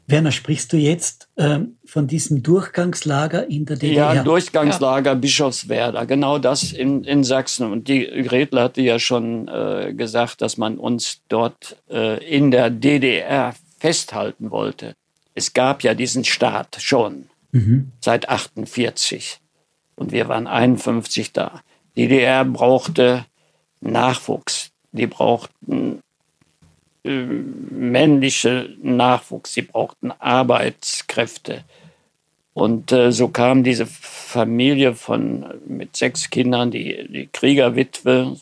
Werner, sprichst du jetzt ähm, von diesem Durchgangslager in der DDR? Ja, Durchgangslager ja. Bischofswerda, genau das in, in Sachsen. Und die Gretel hatte ja schon äh, gesagt, dass man uns dort äh, in der DDR festhalten wollte. Es gab ja diesen Staat schon mhm. seit 48 und wir waren 51 da. Die DDR brauchte Nachwuchs, die brauchten männliche Nachwuchs, sie brauchten Arbeitskräfte. Und äh, so kam diese Familie von mit sechs Kindern, die, die Kriegerwitwe,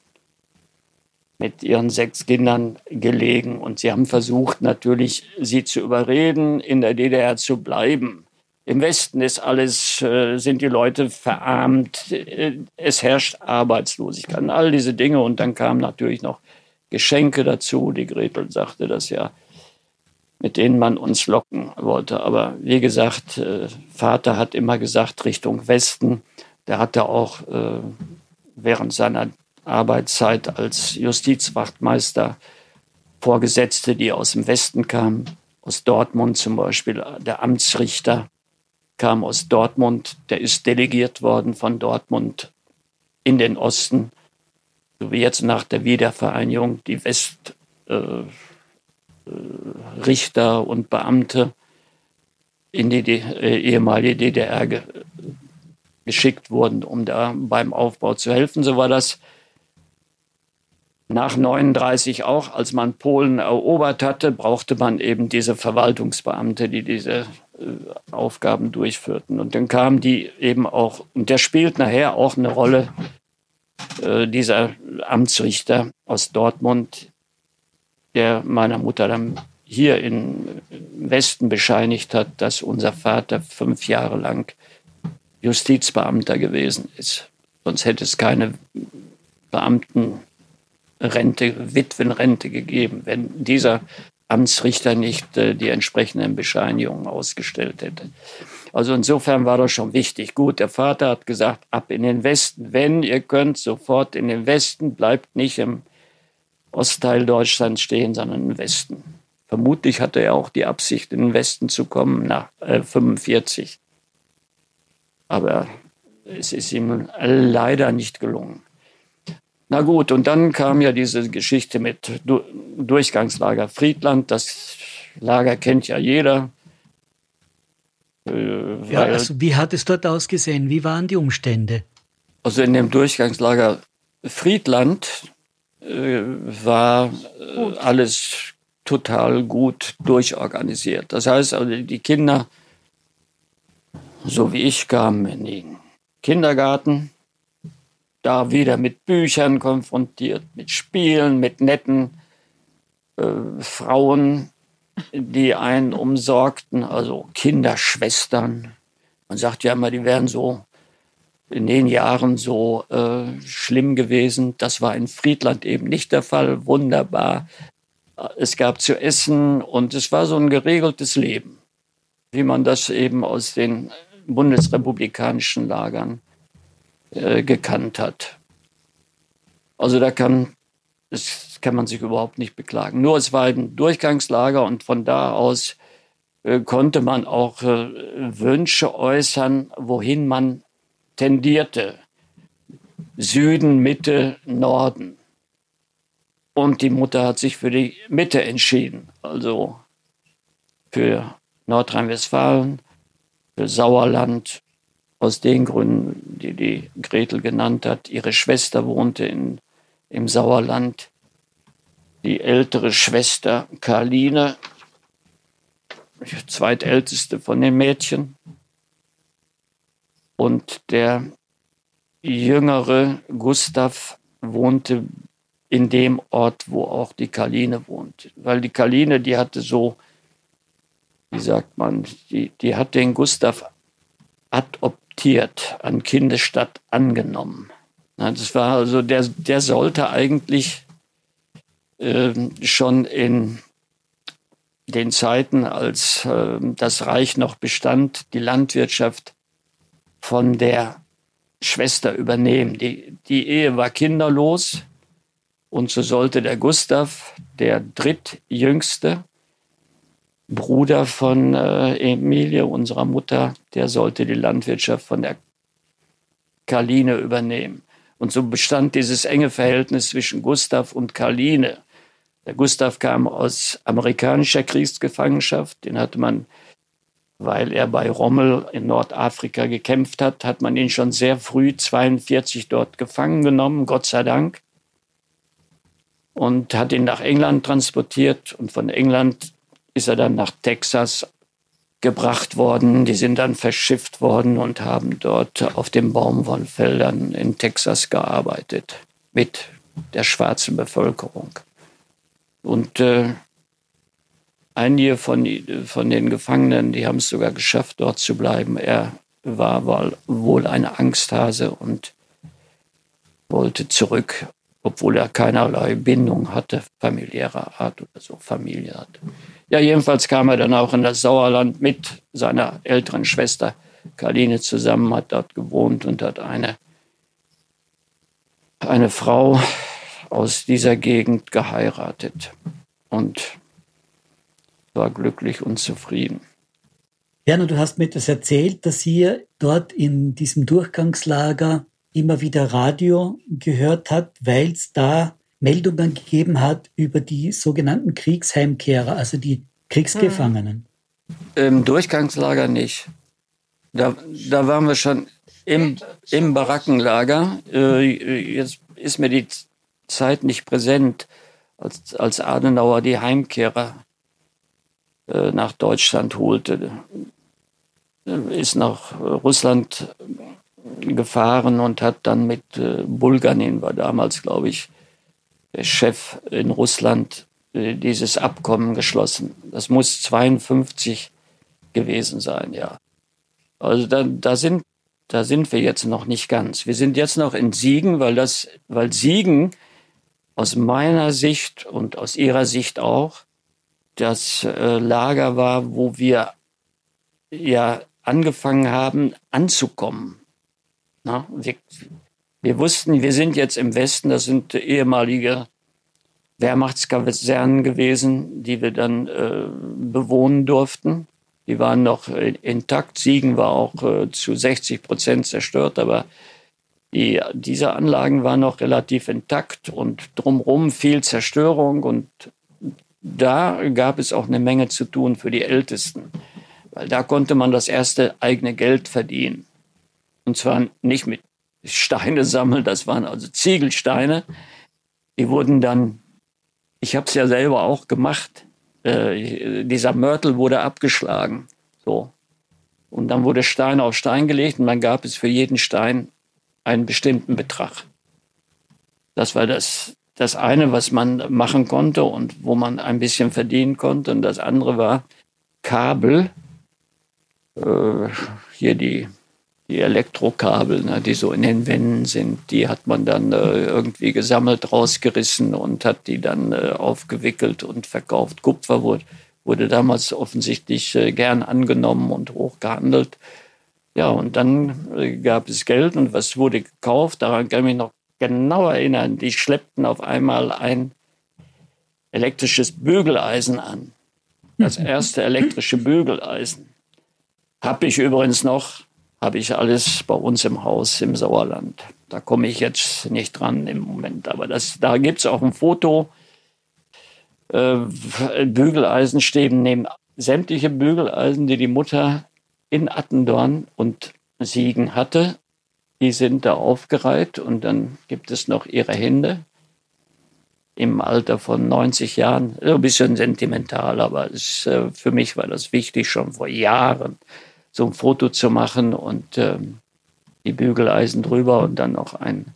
mit ihren sechs Kindern gelegen. Und sie haben versucht, natürlich sie zu überreden, in der DDR zu bleiben. Im Westen ist alles, äh, sind die Leute verarmt, äh, es herrscht Arbeitslosigkeit, all diese Dinge. Und dann kamen natürlich noch Geschenke dazu. Die Gretel sagte das ja, mit denen man uns locken wollte. Aber wie gesagt, äh, Vater hat immer gesagt, Richtung Westen. Der hatte auch während seiner Arbeitszeit als Justizwachtmeister Vorgesetzte, die aus dem Westen kamen, aus Dortmund zum Beispiel, der Amtsrichter kam aus Dortmund, der ist delegiert worden von Dortmund in den Osten, so wie jetzt nach der Wiedervereinigung die Westrichter äh, äh, und Beamte in die äh, ehemalige DDR ge geschickt wurden, um da beim Aufbau zu helfen. So war das nach 39 auch, als man Polen erobert hatte, brauchte man eben diese Verwaltungsbeamte, die diese äh, Aufgaben durchführten. Und dann kamen die eben auch, und der spielt nachher auch eine Rolle, äh, dieser Amtsrichter aus Dortmund, der meiner Mutter dann hier im Westen bescheinigt hat, dass unser Vater fünf Jahre lang Justizbeamter gewesen ist. Sonst hätte es keine Beamtenrente, Witwenrente gegeben. Wenn dieser Amtsrichter nicht äh, die entsprechenden Bescheinigungen ausgestellt hätte. Also insofern war das schon wichtig. Gut, der Vater hat gesagt, ab in den Westen. Wenn ihr könnt, sofort in den Westen, bleibt nicht im Ostteil Deutschlands stehen, sondern im Westen. Vermutlich hatte er auch die Absicht, in den Westen zu kommen nach äh, 45. Aber es ist ihm leider nicht gelungen. Na gut, und dann kam ja diese Geschichte mit du Durchgangslager Friedland. Das Lager kennt ja jeder. Äh, ja, also wie hat es dort ausgesehen? Wie waren die Umstände? Also in dem Durchgangslager Friedland äh, war äh, alles total gut durchorganisiert. Das heißt, also die Kinder, so wie ich, kamen in den Kindergarten, da wieder mit Büchern konfrontiert, mit Spielen, mit netten äh, Frauen, die einen umsorgten, also Kinderschwestern. Man sagt ja immer, die wären so in den Jahren so äh, schlimm gewesen. Das war in Friedland eben nicht der Fall. Wunderbar. Es gab zu essen und es war so ein geregeltes Leben, wie man das eben aus den bundesrepublikanischen Lagern äh, gekannt hat. Also da kann, das kann man sich überhaupt nicht beklagen. Nur es war ein Durchgangslager und von da aus äh, konnte man auch äh, Wünsche äußern, wohin man tendierte. Süden, Mitte, Norden. Und die Mutter hat sich für die Mitte entschieden, also für Nordrhein-Westfalen, für Sauerland aus den Gründen, die die Gretel genannt hat. Ihre Schwester wohnte in, im Sauerland. Die ältere Schwester Karline, die zweitälteste von den Mädchen. Und der jüngere Gustav wohnte in dem Ort, wo auch die Karline wohnt. Weil die Karline, die hatte so, wie sagt man, die, die hat den Gustav adoptiert adoptiert, an Kindesstadt angenommen. Das war also, der, der sollte eigentlich äh, schon in den Zeiten, als äh, das Reich noch bestand, die Landwirtschaft von der Schwester übernehmen. Die, die Ehe war kinderlos und so sollte der Gustav, der drittjüngste, Bruder von äh, Emilie, unserer Mutter, der sollte die Landwirtschaft von der Karline übernehmen. Und so bestand dieses enge Verhältnis zwischen Gustav und Karline. Der Gustav kam aus amerikanischer Kriegsgefangenschaft, den hatte man, weil er bei Rommel in Nordafrika gekämpft hat, hat man ihn schon sehr früh 42 dort gefangen genommen, Gott sei Dank, und hat ihn nach England transportiert und von England ist er dann nach Texas gebracht worden. Die sind dann verschifft worden und haben dort auf den Baumwollfeldern in Texas gearbeitet mit der schwarzen Bevölkerung. Und äh, einige von, von den Gefangenen, die haben es sogar geschafft, dort zu bleiben. Er war wohl eine Angsthase und wollte zurück, obwohl er keinerlei Bindung hatte, familiärer Art oder so, Familie hatte. Ja, jedenfalls kam er dann auch in das Sauerland mit seiner älteren Schwester Karline zusammen, hat dort gewohnt und hat eine, eine Frau aus dieser Gegend geheiratet und war glücklich und zufrieden. Werner, du hast mir etwas erzählt, dass ihr dort in diesem Durchgangslager immer wieder Radio gehört habt, weil es da Meldungen gegeben hat über die sogenannten Kriegsheimkehrer, also die Kriegsgefangenen. Im Durchgangslager nicht. Da, da waren wir schon im, im Barackenlager. Äh, jetzt ist mir die Zeit nicht präsent, als, als Adenauer die Heimkehrer äh, nach Deutschland holte. Äh, ist nach Russland gefahren und hat dann mit äh, war damals, glaube ich, Chef in Russland, äh, dieses Abkommen geschlossen. Das muss 52 gewesen sein, ja. Also da, da sind da sind wir jetzt noch nicht ganz. Wir sind jetzt noch in Siegen, weil das, weil Siegen aus meiner Sicht und aus ihrer Sicht auch das äh, Lager war, wo wir ja angefangen haben anzukommen. Na, wir, wir wussten, wir sind jetzt im Westen, das sind ehemalige Wehrmachtskasernen gewesen, die wir dann äh, bewohnen durften. Die waren noch äh, intakt. Siegen war auch äh, zu 60 Prozent zerstört, aber die, diese Anlagen waren noch relativ intakt und drumherum viel Zerstörung und da gab es auch eine Menge zu tun für die Ältesten, weil da konnte man das erste eigene Geld verdienen. Und zwar nicht mit Steine sammeln, das waren also Ziegelsteine. Die wurden dann, ich habe es ja selber auch gemacht, äh, dieser Mörtel wurde abgeschlagen. So. Und dann wurde Stein auf Stein gelegt und dann gab es für jeden Stein einen bestimmten Betrag. Das war das, das eine, was man machen konnte und wo man ein bisschen verdienen konnte. Und das andere war Kabel. Äh, hier die die Elektrokabel, ne, die so in den Wänden sind, die hat man dann äh, irgendwie gesammelt, rausgerissen und hat die dann äh, aufgewickelt und verkauft. Kupfer wurde, wurde damals offensichtlich äh, gern angenommen und hoch gehandelt. Ja, und dann äh, gab es Geld und was wurde gekauft? Daran kann ich mich noch genau erinnern. Die schleppten auf einmal ein elektrisches Bügeleisen an. Das erste elektrische Bügeleisen. Habe ich übrigens noch habe ich alles bei uns im Haus im Sauerland. Da komme ich jetzt nicht dran im Moment, aber das, da gibt es auch ein Foto. Äh, Bügeleisenstäben nehmen sämtliche Bügeleisen, die die Mutter in Attendorn und Siegen hatte, die sind da aufgereiht und dann gibt es noch ihre Hände im Alter von 90 Jahren. Ein bisschen sentimental, aber es, äh, für mich war das wichtig schon vor Jahren so ein Foto zu machen und ähm, die Bügeleisen drüber und dann noch ein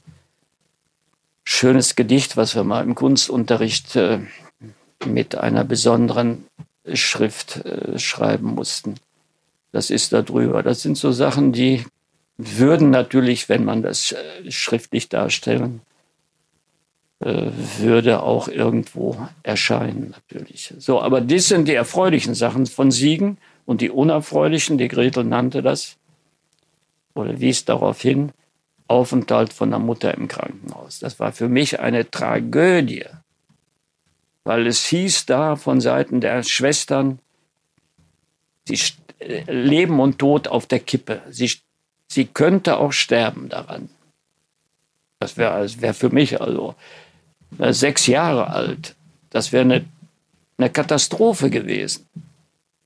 schönes Gedicht, was wir mal im Kunstunterricht äh, mit einer besonderen Schrift äh, schreiben mussten. Das ist da drüber. Das sind so Sachen, die würden natürlich, wenn man das äh, schriftlich darstellen äh, würde, auch irgendwo erscheinen natürlich. So, aber das sind die erfreulichen Sachen von Siegen. Und die unerfreulichen, die Gretel nannte das, oder wies darauf hin, Aufenthalt von der Mutter im Krankenhaus. Das war für mich eine Tragödie, weil es hieß da von Seiten der Schwestern, sie äh, leben und Tod auf der Kippe. Sie, sie könnte auch sterben daran. Das wäre wär für mich also äh, sechs Jahre alt. Das wäre eine, eine Katastrophe gewesen.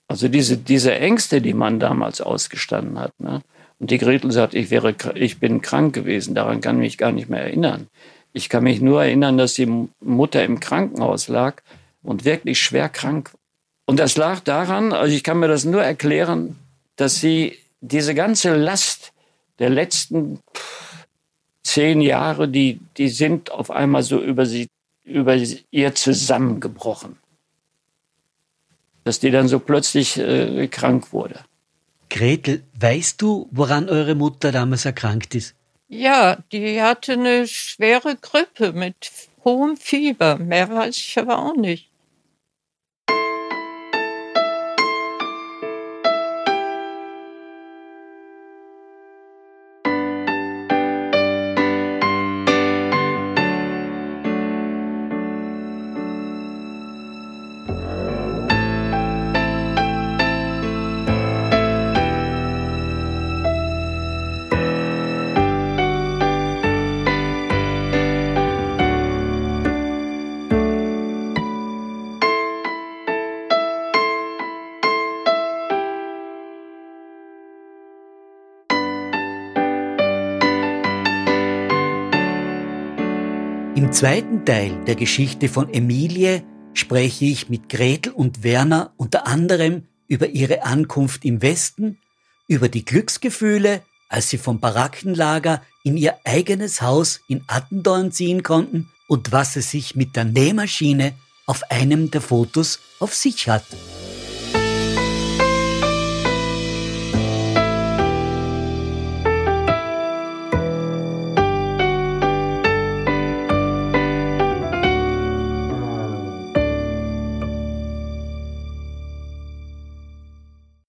Also diese, diese Ängste, die man damals ausgestanden hat. Ne? Und die Gretel sagt, ich, wäre, ich bin krank gewesen, daran kann ich mich gar nicht mehr erinnern. Ich kann mich nur erinnern, dass die Mutter im Krankenhaus lag und wirklich schwer krank. Und das lag daran, also ich kann mir das nur erklären, dass sie diese ganze Last der letzten zehn Jahre, die, die sind auf einmal so über sie, über ihr zusammengebrochen. Dass die dann so plötzlich äh, krank wurde. Gretel, weißt du, woran eure Mutter damals erkrankt ist? Ja, die hatte eine schwere Grippe mit hohem Fieber. Mehr weiß ich aber auch nicht. Zweiten Teil der Geschichte von Emilie spreche ich mit Gretel und Werner unter anderem über ihre Ankunft im Westen, über die Glücksgefühle, als sie vom Barackenlager in ihr eigenes Haus in Attendorn ziehen konnten und was es sich mit der Nähmaschine auf einem der Fotos auf sich hat.